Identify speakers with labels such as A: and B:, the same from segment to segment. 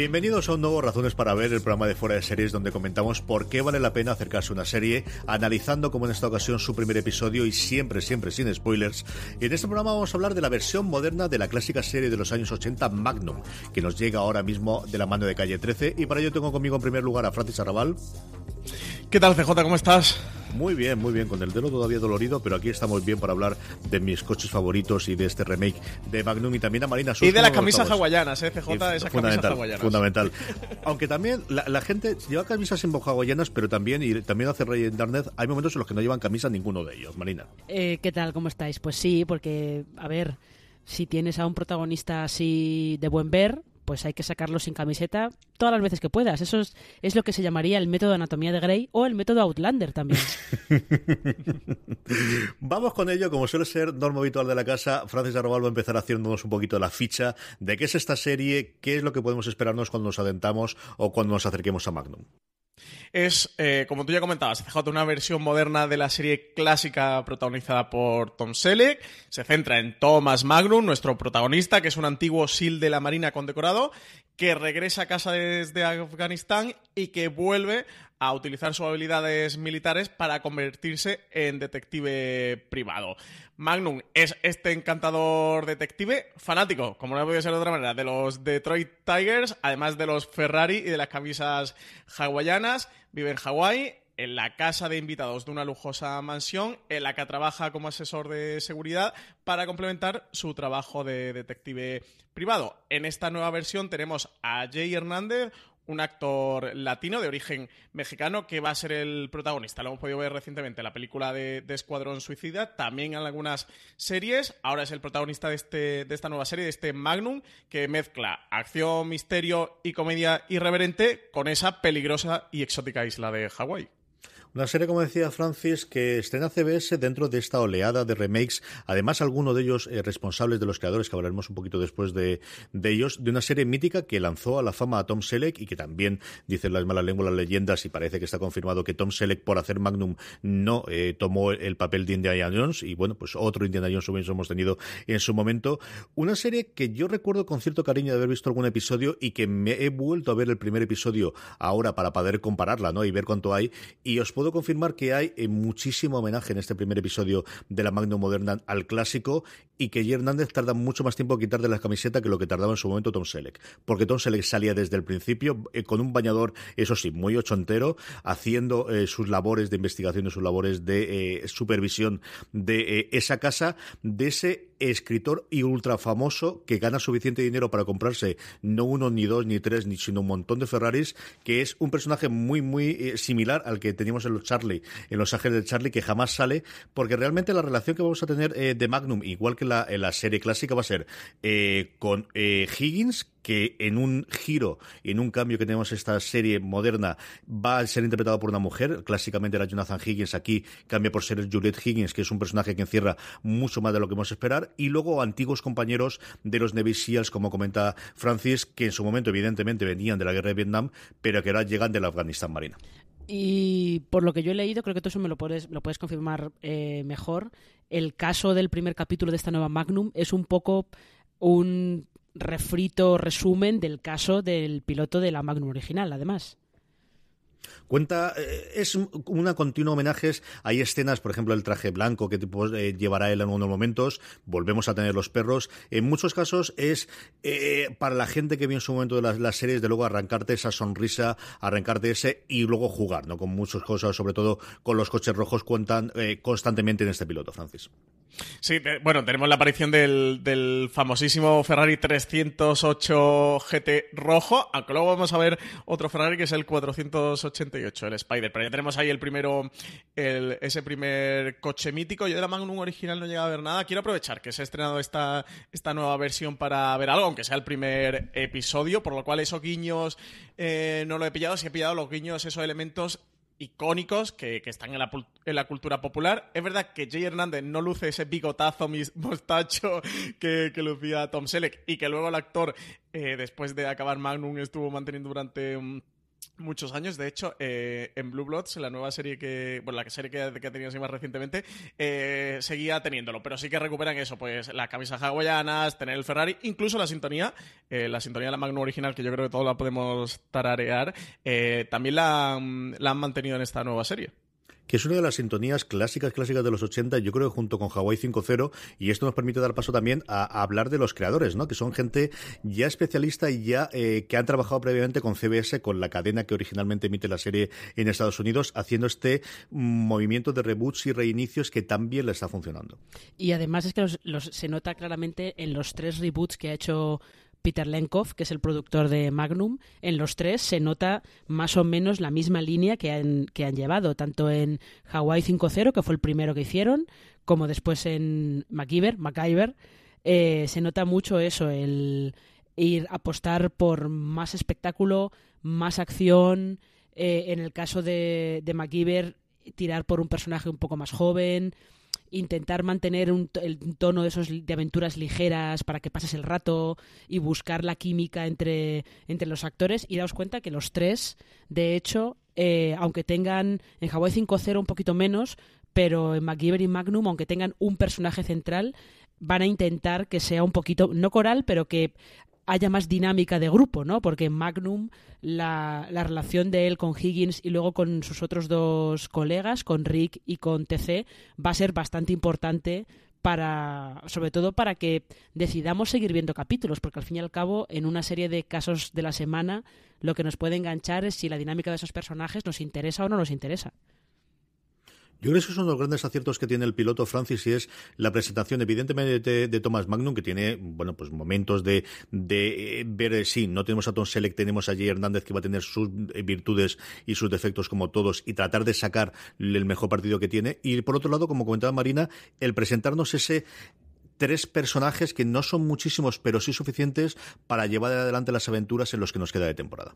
A: Bienvenidos a un nuevo Razones para Ver, el programa de Fuera de Series donde comentamos por qué vale la pena acercarse a una serie, analizando como en esta ocasión su primer episodio y siempre, siempre sin spoilers. Y en este programa vamos a hablar de la versión moderna de la clásica serie de los años 80 Magnum, que nos llega ahora mismo de la mano de Calle 13. Y para ello tengo conmigo en primer lugar a Francis Arrabal.
B: ¿Qué tal, CJ? ¿Cómo estás?
A: Muy bien, muy bien, con el dedo todavía dolorido, pero aquí estamos bien para hablar de mis coches favoritos y de este remake de Magnum y también a Marina
B: Y de las camisas hawaianas, ¿eh, CJ? Esas
A: fundamental,
B: camisas
A: Fundamental. Aunque también la, gente lleva camisas en hawaianas, pero también, y también hace Rey en Darnet, hay momentos en los que no llevan camisa ninguno de ellos, Marina.
C: Eh, ¿Qué tal? ¿Cómo estáis? Pues sí, porque, a ver, si tienes a un protagonista así de buen ver, pues hay que sacarlo sin camiseta todas las veces que puedas. Eso es, lo que se llamaría el método anatomía de Grey o el método Outlander también.
A: Vamos con ello, como suele ser norma habitual de la casa, Francis Arrobal va a empezar haciéndonos un poquito la ficha de qué es esta serie, qué es lo que podemos esperarnos cuando nos adentramos o cuando nos acerquemos a Magnum.
B: Es, eh, como tú ya comentabas, CJ, una versión moderna de la serie clásica protagonizada por Tom Selleck. Se centra en Thomas Magnum, nuestro protagonista, que es un antiguo SEAL de la Marina condecorado, que regresa a casa desde Afganistán y que vuelve a utilizar sus habilidades militares para convertirse en detective privado. Magnum es este encantador detective fanático, como no podía ser de otra manera, de los Detroit Tigers, además de los Ferrari y de las camisas hawaianas. Vive en Hawái, en la casa de invitados de una lujosa mansión, en la que trabaja como asesor de seguridad para complementar su trabajo de detective privado. En esta nueva versión tenemos a Jay Hernández, un actor latino de origen mexicano que va a ser el protagonista. Lo hemos podido ver recientemente en la película de, Escuadrón Suicida, también en algunas series. Ahora es el protagonista de, este, de esta nueva serie, de este Magnum, que mezcla acción, misterio y comedia irreverente con esa peligrosa y exótica isla de Hawái.
A: Una serie, como decía Francis, que estrena CBS dentro de esta oleada de remakes, además algunos de ellos eh, responsables de los creadores, que hablaremos un poquito después de, ellos, de una serie mítica que lanzó a la fama a Tom Selleck y que también, dicen las malas lenguas, las leyendas, y parece que está confirmado que Tom Selleck, por hacer Magnum, no eh, tomó el papel de Indiana Jones, y bueno, pues otro Indiana Jones hemos tenido en su momento. Una serie que yo recuerdo con cierto cariño de haber visto algún episodio y que me he vuelto a ver el primer episodio ahora para poder compararla, ¿no? Y ver cuánto hay, y os confirmar que hay eh, muchísimo homenaje en este primer episodio de la Magnum Moderna al clásico y que. Hernández tarda mucho más tiempo en quitar de la camiseta que lo que tardaba en su momento Tom Selleck. Porque Tom Selleck salía desde el principio eh, con un bañador, eso sí, muy ochentero, haciendo eh, sus labores de investigación y sus labores de supervisión de esa casa, de ese escritor y ultra famoso que gana suficiente dinero para comprarse no uno, ni dos, ni tres, ni sino un montón de Ferraris, que es un personaje muy, muy eh, similar al que teníamos en los Charlie, en los Ángeles de Charlie, que jamás sale, porque realmente la relación que vamos a tener eh, de Magnum, igual que la, en la serie clásica, va a ser eh, con Higgins, que en un giro en un cambio que tenemos esta serie moderna va a ser interpretado por una mujer. Clásicamente era Jonathan Higgins, aquí cambia por ser Juliette Higgins, que es un personaje que encierra mucho más de lo que vamos a esperar. Y luego antiguos compañeros de los Navy SEALs, como comenta Francis, que en su momento evidentemente venían de la guerra de Vietnam, pero que ahora llegan de la Afganistán Marina.
C: Y por lo que yo he leído, creo que tú eso me lo puedes, lo puedes confirmar eh, mejor. El caso del primer capítulo de esta nueva Magnum es un poco un refrito, resumen del caso del piloto de la Magnum original, además.
A: Cuenta, eh, es una continua homenajes. Hay escenas, por ejemplo, el traje blanco que tipo, eh, llevará él en unos momentos. Volvemos a tener los perros. En muchos casos es eh, para la gente que vio en su momento de las, series, de luego arrancarte esa sonrisa, arrancarte ese y luego jugar, ¿no? Con muchas cosas, sobre todo con los coches rojos, cuentan constantemente en este piloto, Francis.
B: Sí, bueno, tenemos la aparición del, famosísimo Ferrari 308 GT rojo, aunque luego vamos a ver otro Ferrari que es el 488, el Spider. Pero ya tenemos ahí el primero, ese primer coche mítico. Yo de la Magnum original no he llegado a ver nada. Quiero aprovechar que se ha estrenado esta, esta nueva versión para ver algo, aunque sea el primer episodio, por lo cual esos guiños eh, no lo he pillado. Si he pillado los guiños, esos elementos icónicos que, están en la, cultura popular. Es verdad que Jay Hernández no luce ese bigotazo mostacho que, que lucía Tom Selleck y que luego el actor, eh, después de acabar Magnum, estuvo manteniendo durante muchos años. De hecho, eh, en Blue Bloods, la nueva serie que. Bueno, la serie que, que ha tenido así más recientemente, eh, seguía teniéndolo. Pero sí que recuperan eso, pues la camisa hawaianas, tener el Ferrari, incluso la sintonía, eh, la sintonía de la Magnum original, que yo creo que todos la podemos tararear, también la han mantenido en esta nueva serie
A: que es una de las sintonías clásicas, clásicas de los 80, yo creo que junto con Hawaii 5.0, y esto nos permite dar paso también a, hablar de los creadores, ¿no? Que son gente ya especialista y ya eh, que han trabajado previamente con CBS, con la cadena que originalmente emite la serie en Estados Unidos, haciendo este movimiento de reboots y reinicios que también le está funcionando.
C: Y además es que se nota claramente en los tres reboots que ha hecho Peter Lenkov, que es el productor de Magnum, en los tres se nota más o menos la misma línea que han, que han llevado, tanto en Hawaii 5.0, que fue el primero que hicieron, como después en MacGyver, MacGyver. Eh, se nota mucho eso, el ir apostar por más espectáculo, más acción, eh, en el caso de, de MacGyver, tirar por un personaje un poco más joven, intentar mantener un, el tono de esos de aventuras ligeras para que pases el rato y buscar la química entre, entre los actores. Y daos cuenta que los tres, de hecho, eh, aunque tengan en Hawaii 5.0 un poquito menos, pero en MacGyver y Magnum, aunque tengan un personaje central, van a intentar que sea un poquito, no coral, pero que haya más dinámica de grupo, ¿no? Porque Magnum, la, la, relación de él con Higgins y luego con sus otros dos colegas, con Rick y con TC, va a ser bastante importante para, sobre todo para que decidamos seguir viendo capítulos, porque al fin y al cabo, en una serie de casos de la semana, lo que nos puede enganchar es si la dinámica de esos personajes nos interesa o no nos interesa.
A: Yo creo que es uno de los grandes aciertos que tiene el piloto Francis y es la presentación, evidentemente, de, Thomas Magnum, que tiene, bueno, pues momentos de, de eh, ver, eh, sí, no tenemos a Tom Selleck, tenemos a Jay Hernández que va a tener sus eh, virtudes y sus defectos como todos y tratar de sacar el mejor partido que tiene. Y por otro lado, como comentaba Marina, el presentarnos ese tres personajes que no son muchísimos, pero sí suficientes para llevar adelante las aventuras en los que nos queda de temporada.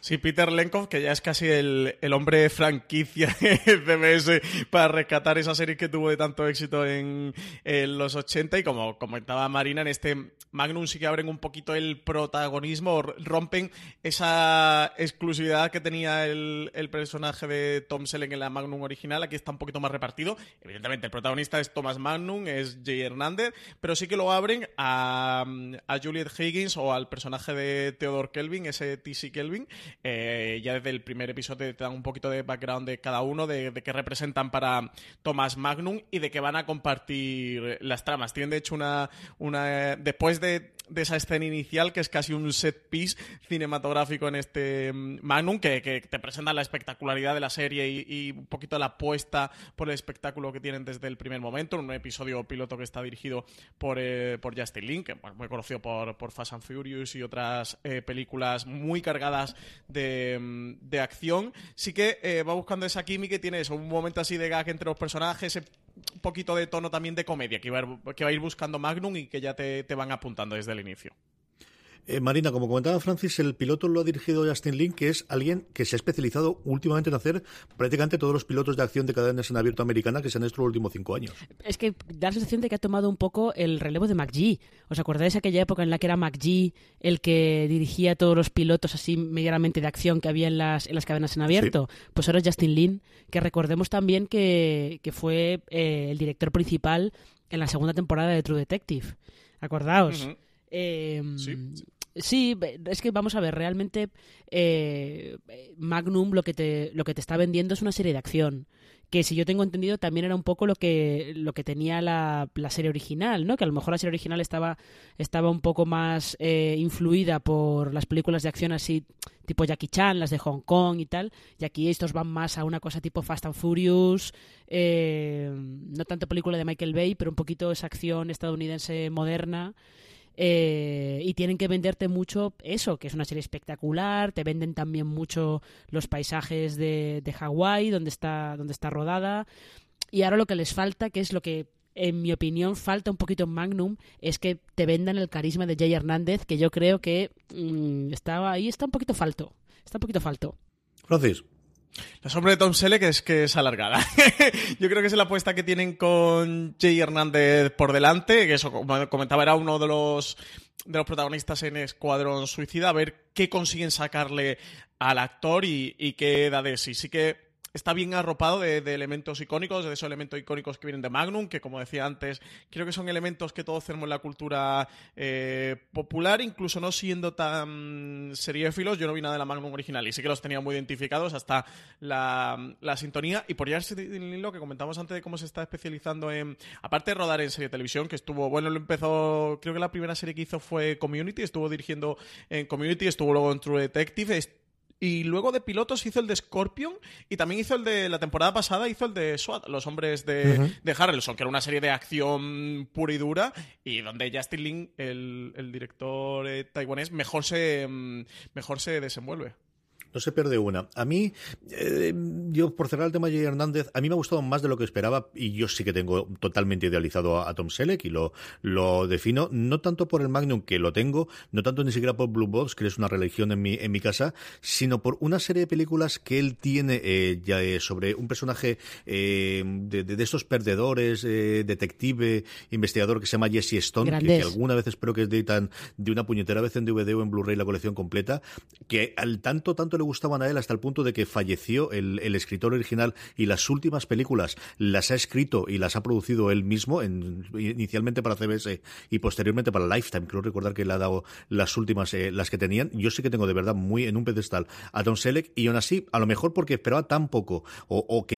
B: Sí, Peter Lenkov, que ya es casi el, el hombre franquicia de CBS para rescatar esa serie que tuvo de tanto éxito en, los 80 y como comentaba Marina, en este Magnum sí que abren un poquito el protagonismo, rompen esa exclusividad que tenía el, el personaje de Tom Selleck en la Magnum original, aquí está un poquito más repartido. Evidentemente, el protagonista es Thomas Magnum, es Jay Hernández, pero sí que lo abren a, a Juliet Higgins o al personaje de Theodore Kelvin, ese TC Kelvin. Eh, ya desde el primer episodio te dan un poquito de background de cada uno, de, qué representan para Thomas Magnum y de qué van a compartir las tramas. Tienen de hecho una. una después de de esa escena inicial, que es casi un set piece cinematográfico en este mm, Magnum, que, te presenta la espectacularidad de la serie y, un poquito la apuesta por el espectáculo que tienen desde el primer momento, un episodio piloto que está dirigido por, eh, por Justin Lin, que muy conocido por, por Fast and Furious y otras eh, películas muy cargadas de, mm, de acción. Sí que eh, va buscando esa química y tiene eso, un momento así de gag entre los personajes, un poquito de tono también de comedia que va, que va a ir buscando Magnum y que ya te, te van apuntando desde el inicio.
A: Eh, Marina, como comentaba Francis, el piloto lo ha dirigido Justin Lin, que es alguien que se ha especializado últimamente en hacer prácticamente todos los pilotos de acción de cadenas en abierto americana que se han hecho los últimos cinco años.
C: Es que da la sensación de que ha tomado un poco el relevo de McGee. ¿Os acordáis de aquella época en la que era McGee el que dirigía todos los pilotos así medianamente de acción que había en las, en las cadenas en abierto? Pues ahora es Justin Lin, que recordemos también que, fue eh, el director principal en la segunda temporada de True Detective. Acordaos.
B: Em,
C: Sí, es que vamos a ver, realmente eh, Magnum lo que, te, lo que te está vendiendo es una serie de acción que si yo tengo entendido también era un poco lo que, lo que tenía la, la serie original, ¿no? Que a lo mejor la serie original estaba, estaba un poco más eh, influida por las películas de acción así tipo Jackie Chan, las de Hong Kong y tal, y aquí estos van más a una cosa tipo Fast and Furious, eh, no tanto película de Michael Bay, pero un poquito esa acción estadounidense moderna. Eh, y tienen que venderte mucho eso, que es una serie espectacular, te venden también mucho los paisajes de, de Hawái, donde está, donde está rodada, y ahora lo que les falta, que es lo que en mi opinión falta un poquito en Magnum, es que te vendan el carisma de Jay Hernández, que yo creo que mmm, estaba ahí, está un poquito falto, está un poquito falto.
A: Francis.
B: La sombra de Tom Selleck es que es alargada. Yo creo que es la apuesta que tienen con Jay Hernández por delante, que eso, como comentaba, era uno de los, de los protagonistas en Escuadrón Suicida, a ver qué consiguen sacarle al actor y, qué da de sí. Sí que está bien arropado de, elementos icónicos, de esos elementos icónicos que vienen de Magnum, que como decía antes, creo que son elementos que todos tenemos en la cultura eh, popular, incluso no siendo tan seriéfilos, yo no vi nada de la Magnum original y sí que los tenía muy identificados hasta la, la sintonía. Y por ya lo que comentamos antes de cómo se está especializando en, aparte de rodar en serie televisión, que estuvo, bueno, lo empezó, creo que la primera serie que hizo fue Community, estuvo dirigiendo en Community, estuvo luego en True Detective, y luego de pilotos hizo el de Scorpion y también hizo el de la temporada pasada, hizo el de SWAT, Los Hombres de, uh -huh. de Harrelson, que era una serie de acción pura y dura y donde Justin Lin, el, el director eh, taiwanés, mejor se, mejor se desenvuelve.
A: No se pierde una. A mí, eh, yo por cerrar el tema de Jay Hernández, a mí me ha gustado más de lo que esperaba y yo sí que tengo totalmente idealizado a, a Tom Selleck y lo, lo defino, no tanto por el Magnum que lo tengo, no tanto ni siquiera por Blue Box, que es una religión en mi, en mi casa, sino por una serie de películas que él tiene eh, ya eh, sobre un personaje de, de, de, estos perdedores, detective, investigador que se llama Jesse Stone, que, que, alguna vez espero que editan de una puñetera vez en DVD o en Blu-ray la colección completa, que al tanto, tanto le gustaban a él hasta el punto de que falleció el, el, escritor original y las últimas películas las ha escrito y las ha producido él mismo, en, inicialmente para CBS y posteriormente para Lifetime. Creo recordar que le ha dado las últimas, eh, las que tenían. Yo sí que tengo de verdad muy en un pedestal a Tom Selleck y aún así, a lo mejor porque esperaba tan poco o, o que.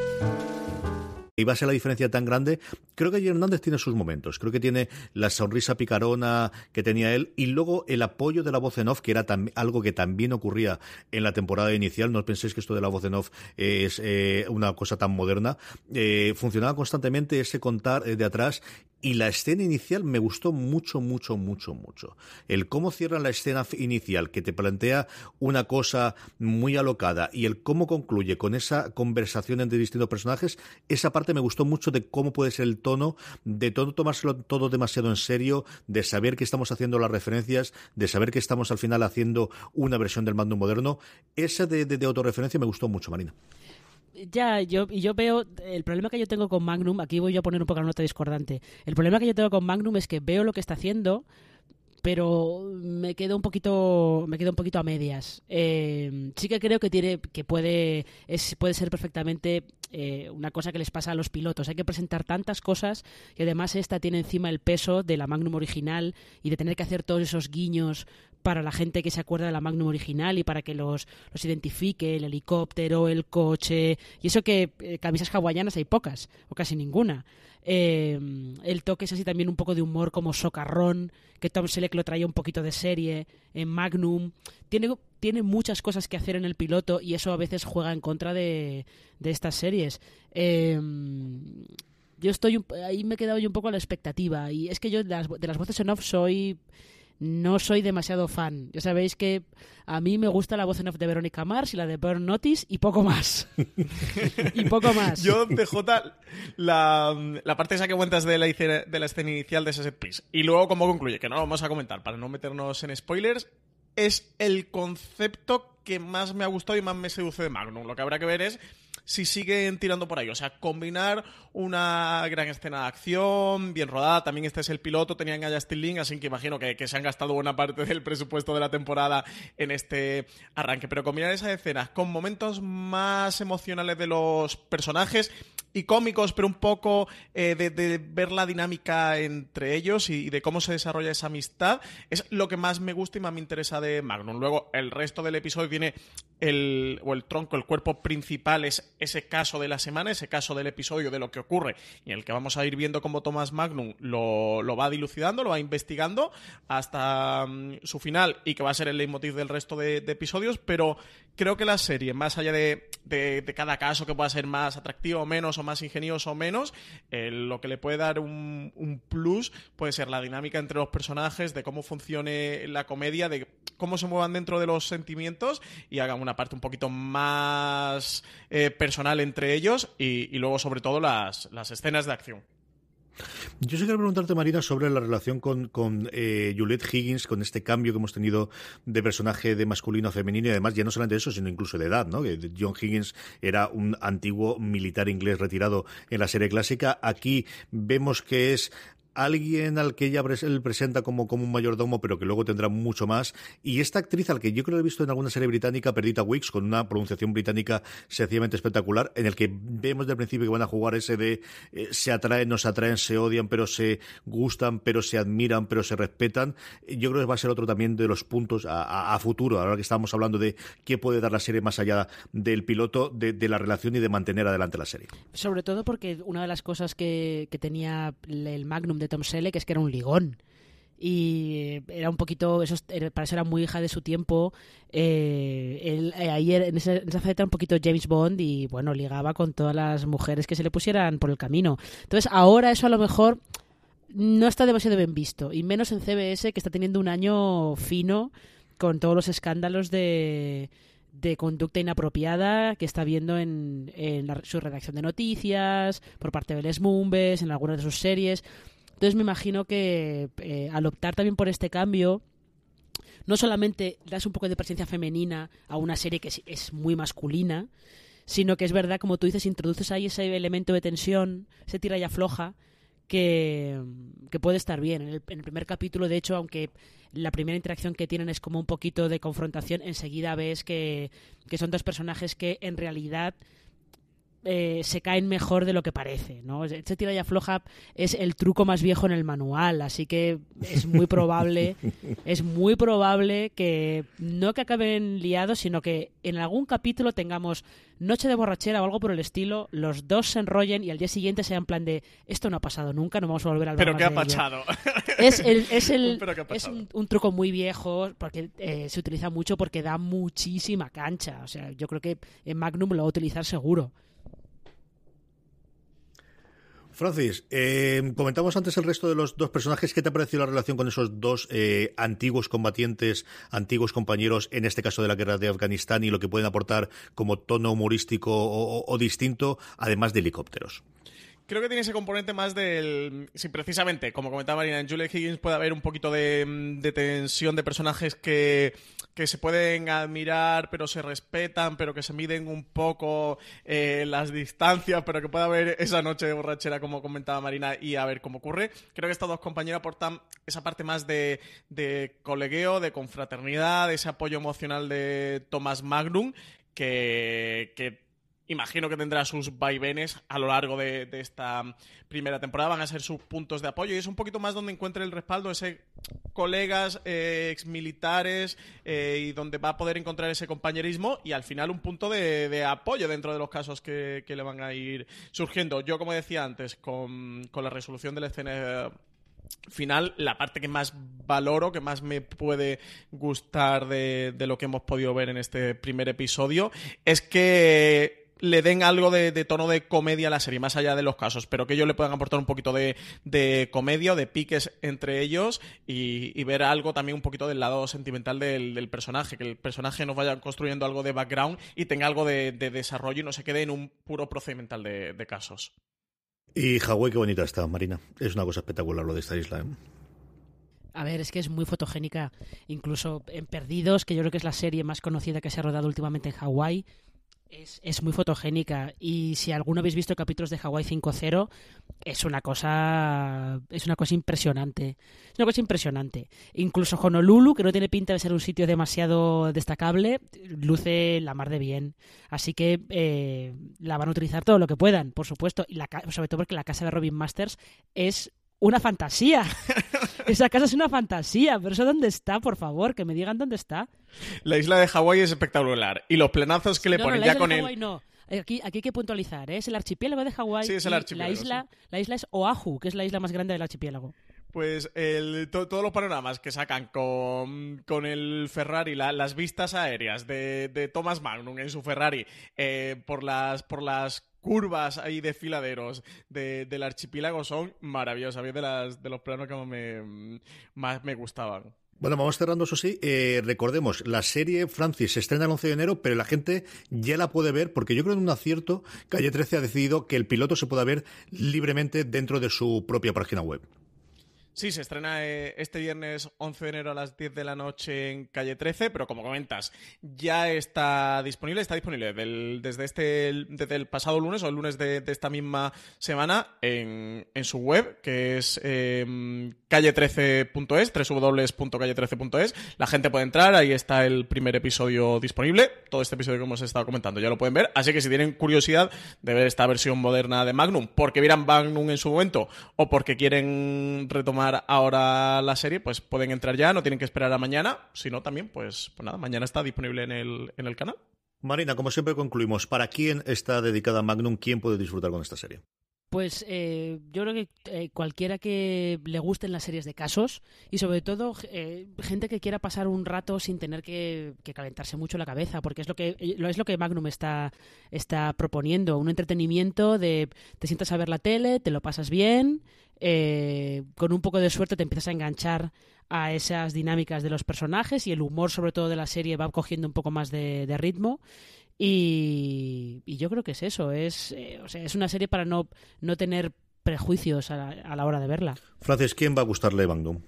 A: Iba a ser la diferencia tan grande. Creo que Hernández tiene sus momentos. Creo que tiene la sonrisa picarona que tenía él y luego el apoyo de la voz en off, que era algo que también ocurría en la temporada inicial. No penséis que esto de la voz en off es eh, una cosa tan moderna. Eh, funcionaba constantemente ese contar eh, de atrás y la escena inicial me gustó mucho, mucho, mucho, mucho. El cómo cierran la escena inicial, que te plantea una cosa muy alocada, y el cómo concluye con esa conversación entre distintos personajes, esa parte me gustó mucho de cómo puede ser el tono, de todo tomárselo todo demasiado en serio, de saber que estamos haciendo las referencias, de saber que estamos al final haciendo una versión del mando moderno. Esa de, de, de autorreferencia me gustó mucho, Marina.
C: Ya, yo, yo veo, el problema que yo tengo con Magnum, aquí voy yo a poner un poco la nota discordante, el problema que yo tengo con Magnum es que veo lo que está haciendo, pero me quedo un poquito me quedo un poquito a medias eh, sí que creo que tiene que puede es, puede ser perfectamente eh, una cosa que les pasa a los pilotos hay que presentar tantas cosas y además esta tiene encima el peso de la Magnum original y de tener que hacer todos esos guiños para la gente que se acuerda de la Magnum original y para que los, los identifique, el helicóptero, el coche, y eso que eh, camisas hawaianas hay pocas, o casi ninguna. Eh, el toque es así también un poco de humor como socarrón, que Tom Selleck lo traía un poquito de serie, en Magnum. Tiene, tiene muchas cosas que hacer en el piloto y eso a veces juega en contra de, de estas series. Eh, yo estoy ahí me he quedado yo un poco a la expectativa y es que yo de las, de las voces en off soy no soy demasiado fan. Ya sabéis que a mí me gusta la voz en off de Verónica Mars y la de Burn Notice y poco más. y poco más.
B: Yo, PJ, la, la parte esa que cuentas de la, de la escena inicial de ese set piece y luego cómo concluye, que no lo vamos a comentar para no meternos en spoilers, es el concepto que más me ha gustado y más me seduce de Magnum. Lo que habrá que ver es si siguen tirando por ahí. O sea, combinar una gran escena de acción, bien rodada. También este es el piloto, tenían a Justin Lin, así que imagino que, se han gastado buena parte del presupuesto de la temporada en este arranque. Pero combinar esas escenas con momentos más emocionales de los personajes y cómicos, pero un poco eh, de, ver la dinámica entre ellos y, de cómo se desarrolla esa amistad, es lo que más me gusta y más me interesa de Magnum. Luego, el resto del episodio tiene el, o el tronco, el cuerpo principal es ese caso de la semana, ese caso del episodio de lo que ocurre, y en el que vamos a ir viendo cómo Thomas Magnum lo, va dilucidando, lo va investigando hasta mm, su final y que va a ser el leitmotiv del resto de, episodios, pero creo que la serie, más allá de, cada caso que pueda ser más atractivo o menos, o más ingenioso o menos, eh, lo que le puede dar un, un plus puede ser la dinámica entre los personajes, de cómo funcione la comedia, de cómo se muevan dentro de los sentimientos y hagan una parte un poquito más eh, personal entre ellos y, luego sobre todo las, escenas de acción.
A: Yo sí quiero preguntarte, Marina, sobre la relación con, con eh, Juliette Higgins, con este cambio que hemos tenido de personaje de masculino a femenino y además ya no solamente eso, sino incluso de edad, ¿no? John Higgins era un antiguo militar inglés retirado en la serie clásica. Aquí vemos que es alguien al que ella él presenta como, como un mayordomo, pero que luego tendrá mucho más. Y esta actriz, al que yo creo que he visto en alguna serie británica, Perdita Wicks, con una pronunciación británica sencillamente espectacular, en el que vemos del principio que van a jugar ese de eh, se atraen, no se atraen, se odian, pero se gustan, pero se admiran, pero se respetan. Yo creo que va a ser otro también de los puntos a, futuro, ahora que estamos hablando de qué puede dar la serie más allá del piloto, de, la relación y de mantener adelante la serie.
C: Sobre todo porque una de las cosas que tenía el Magnum de Tom Selleck es que era un ligón y era un poquito, eso, para eso era muy hija de su tiempo. Eh, eh ahí en, esa, en era un poquito James Bond y bueno, ligaba con todas las mujeres que se le pusieran por el camino. Entonces ahora eso a lo mejor no está demasiado bien visto y menos en CBS que está teniendo un año fino con todos los escándalos de de conducta inapropiada que está viendo en, su redacción de noticias, por parte de Les Mumbes, en algunas de sus series. Entonces me imagino que eh, al optar también por este cambio, no solamente das un poco de presencia femenina a una serie que es, muy masculina, sino que es verdad, como tú dices, introduces ahí ese elemento de tensión, ese tira y afloja, que, puede estar bien. En el, en el, primer capítulo, de hecho, aunque la primera interacción que tienen es como un poquito de confrontación, enseguida ves que, que son dos personajes que en realidad eh, se caen mejor de lo que parece, ¿no? Este tira y afloja es el truco más viejo en el manual, así que es muy probable, es muy probable que no que acaben liados, sino que en algún capítulo tengamos noche de borrachera o algo por el estilo, los dos se enrollen y al día siguiente sea en plan de esto no ha pasado nunca, no vamos a volver a hablar
B: Pero
C: qué
B: ha pasado.
C: Es, el, es, el, es un, truco muy viejo porque eh, se utiliza mucho porque da muchísima cancha, o sea, yo creo que en Magnum lo va a utilizar seguro.
A: Francis, eh, comentamos antes el resto de los dos personajes. ¿Qué te ha parecido la relación con esos dos eh, antiguos combatientes, antiguos compañeros, en este caso de la guerra de Afganistán, y lo que pueden aportar como tono humorístico o distinto, además de helicópteros?
B: Creo que tiene ese componente más del. Sí, precisamente, como comentaba Marina, en Julie Higgins puede haber un poquito de, tensión de personajes que, se pueden admirar, pero se respetan, pero que se miden un poco eh, las distancias, pero que puede haber esa noche de borrachera, como comentaba Marina, y a ver cómo ocurre. Creo que estas dos compañeras aportan esa parte más de, de colegueo, de confraternidad, ese apoyo emocional de Thomas Magnum, que, que imagino que tendrá sus vaivenes a lo largo de, esta primera temporada. Van a ser sus puntos de apoyo y es un poquito más donde encuentre el respaldo ese colegas eh, exmilitares eh, y donde va a poder encontrar ese compañerismo y al final un punto de, apoyo dentro de los casos que, le van a ir surgiendo. Yo, como decía antes, con, la resolución de la escena final, la parte que más valoro, que más me puede gustar de, lo que hemos podido ver en este primer episodio, es que le den algo de, tono de comedia a la serie, más allá de los casos, pero que ellos le puedan aportar un poquito de, comedia o de piques entre ellos y, ver algo también un poquito del lado sentimental del, personaje, que el personaje nos vaya construyendo algo de background y tenga algo de, desarrollo y no se quede en un puro procedimental de, casos.
A: Y Hawái, qué bonita está, Marina. Es una cosa espectacular lo de esta isla. ¿eh?
C: A ver, es que es muy fotogénica. Incluso en Perdidos, que yo creo que es la serie más conocida que se ha rodado últimamente en Hawái, es, es, muy fotogénica. Y si alguno habéis visto capítulos de Hawái 5.0, es una cosa. Es una cosa impresionante. Es una cosa impresionante. Incluso Honolulu, que no tiene pinta de ser un sitio demasiado destacable, luce la mar de bien. Así que eh, la van a utilizar todo lo que puedan, por supuesto. Y la, sobre todo porque la casa de Robin Masters es una fantasía. Esa casa es una fantasía, pero eso dónde está, por favor, que me digan dónde está.
B: La isla de Hawái es espectacular y los plenazos que le
C: no,
B: ponen
C: no,
B: ya
C: isla
B: con
C: de
B: él.
C: No. Aquí, aquí hay que puntualizar, ¿eh? es el archipiélago de Hawái.
B: Sí, es el archipiélago,
C: La isla, la isla es Oahu, que es la isla más grande del archipiélago.
B: Pues el, to, todos los panoramas que sacan con, con el Ferrari, la, las vistas aéreas de, de, Thomas Magnum en su Ferrari eh, por las por las curvas ahí desfiladeros de, del archipiélago son maravillosas. A de, las, de los planos que más me, más me gustaban.
A: Bueno, vamos cerrando eso sí. Eh, recordemos, la serie Francis se estrena el 11 de enero, pero la gente ya la puede ver porque yo creo en un acierto, Calle 13 ha decidido que el piloto se pueda ver libremente dentro de su propia página web.
B: Sí, se estrena este viernes 11 de enero a las 10 de la noche en calle 13, pero como comentas, ya está disponible, está disponible del, desde, este, desde el pasado lunes o el lunes de, esta misma semana en, en, su web, que es eh, calle13.es, www.calle13.es. La gente puede entrar, ahí está el primer episodio disponible, todo este episodio que hemos estado comentando ya lo pueden ver, así que si tienen curiosidad de ver esta versión moderna de Magnum, porque vieran Magnum en su momento o porque quieren retomar ahora la serie, pues pueden entrar ya, no tienen que esperar a mañana. Si no, también, pues, pues nada, mañana está disponible en el, en el canal.
A: Marina, como siempre concluimos, ¿para quién está dedicada Magnum? ¿Quién puede disfrutar con esta serie?
C: Pues eh, yo creo que eh, cualquiera que le gusten las series de casos y sobre todo eh, gente que quiera pasar un rato sin tener que, que, calentarse mucho la cabeza, porque es lo que es lo que Magnum está, está proponiendo, un entretenimiento de te sientas a ver la tele, te lo pasas bien, eh, con un poco de suerte te empiezas a enganchar a esas dinámicas de los personajes y el humor sobre todo de la serie va cogiendo un poco más de, de ritmo. Y, y, yo creo que es eso es eh, o sea es una serie para no no tener prejuicios a la, a la hora de verla.
A: Francis quién va a gustarle Magnum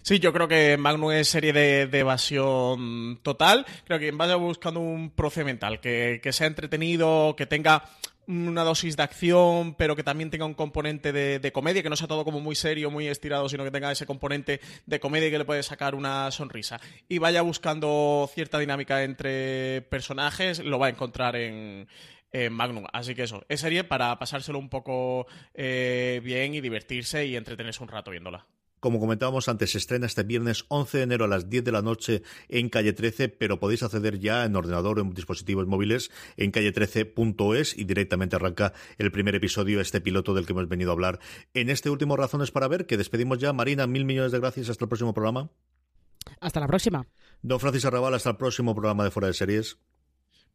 B: Sí, yo creo que Magnum es serie de, de, evasión total. Creo que vaya buscando un procedimental que, que sea entretenido, que tenga una dosis de acción, pero que también tenga un componente de, comedia, que no sea todo como muy serio, muy estirado, sino que tenga ese componente de comedia que le puede sacar una sonrisa. Y vaya buscando cierta dinámica entre personajes, lo va a encontrar en, en Magnum. Así que eso, es serie para pasárselo un poco eh, bien y divertirse y entretenerse un rato viéndola.
A: Como comentábamos antes, se estrena este viernes 11 de enero a las 10 de la noche en calle 13, pero podéis acceder ya en ordenador o en dispositivos móviles en calle13.es y directamente arranca el primer episodio, este piloto del que hemos venido a hablar en este último Razones para Ver, que despedimos ya. Marina, mil millones de gracias. Hasta el próximo programa.
C: Hasta la próxima.
A: Don Francis Arrabal, hasta el próximo programa de Fuera de Series.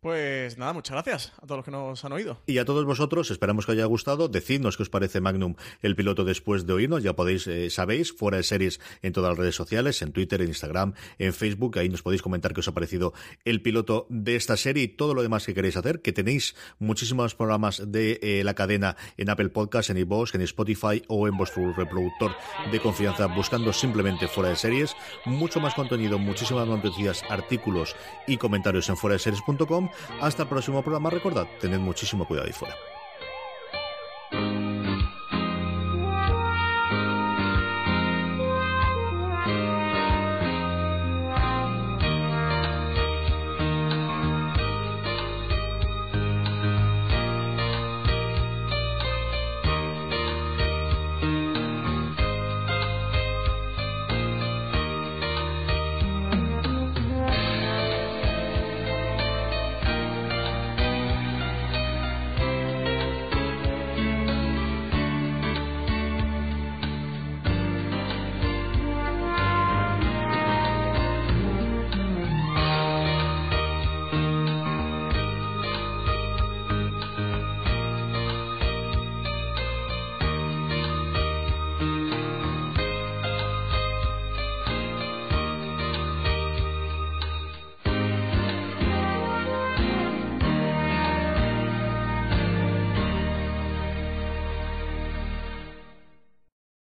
B: Pues nada, muchas gracias a todos los que nos han oído.
A: Y a todos vosotros, esperamos que os haya gustado. Decidnos qué os parece Magnum el piloto después de oírnos. Ya podéis, eh, sabéis, fuera de series en todas las redes sociales, en Twitter, en Instagram, en Facebook. Ahí nos podéis comentar qué os ha parecido el piloto de esta serie y todo lo demás que queréis hacer. Que tenéis muchísimos programas de eh, la cadena en Apple Podcasts, en iVoox, en Spotify o en vuestro reproductor de confianza, buscando simplemente fuera de series. Mucho más contenido, muchísimas más noticias, artículos y comentarios en fuera de series.com. Hasta el próximo programa. Recordad, tened muchísimo cuidado ahí fuera.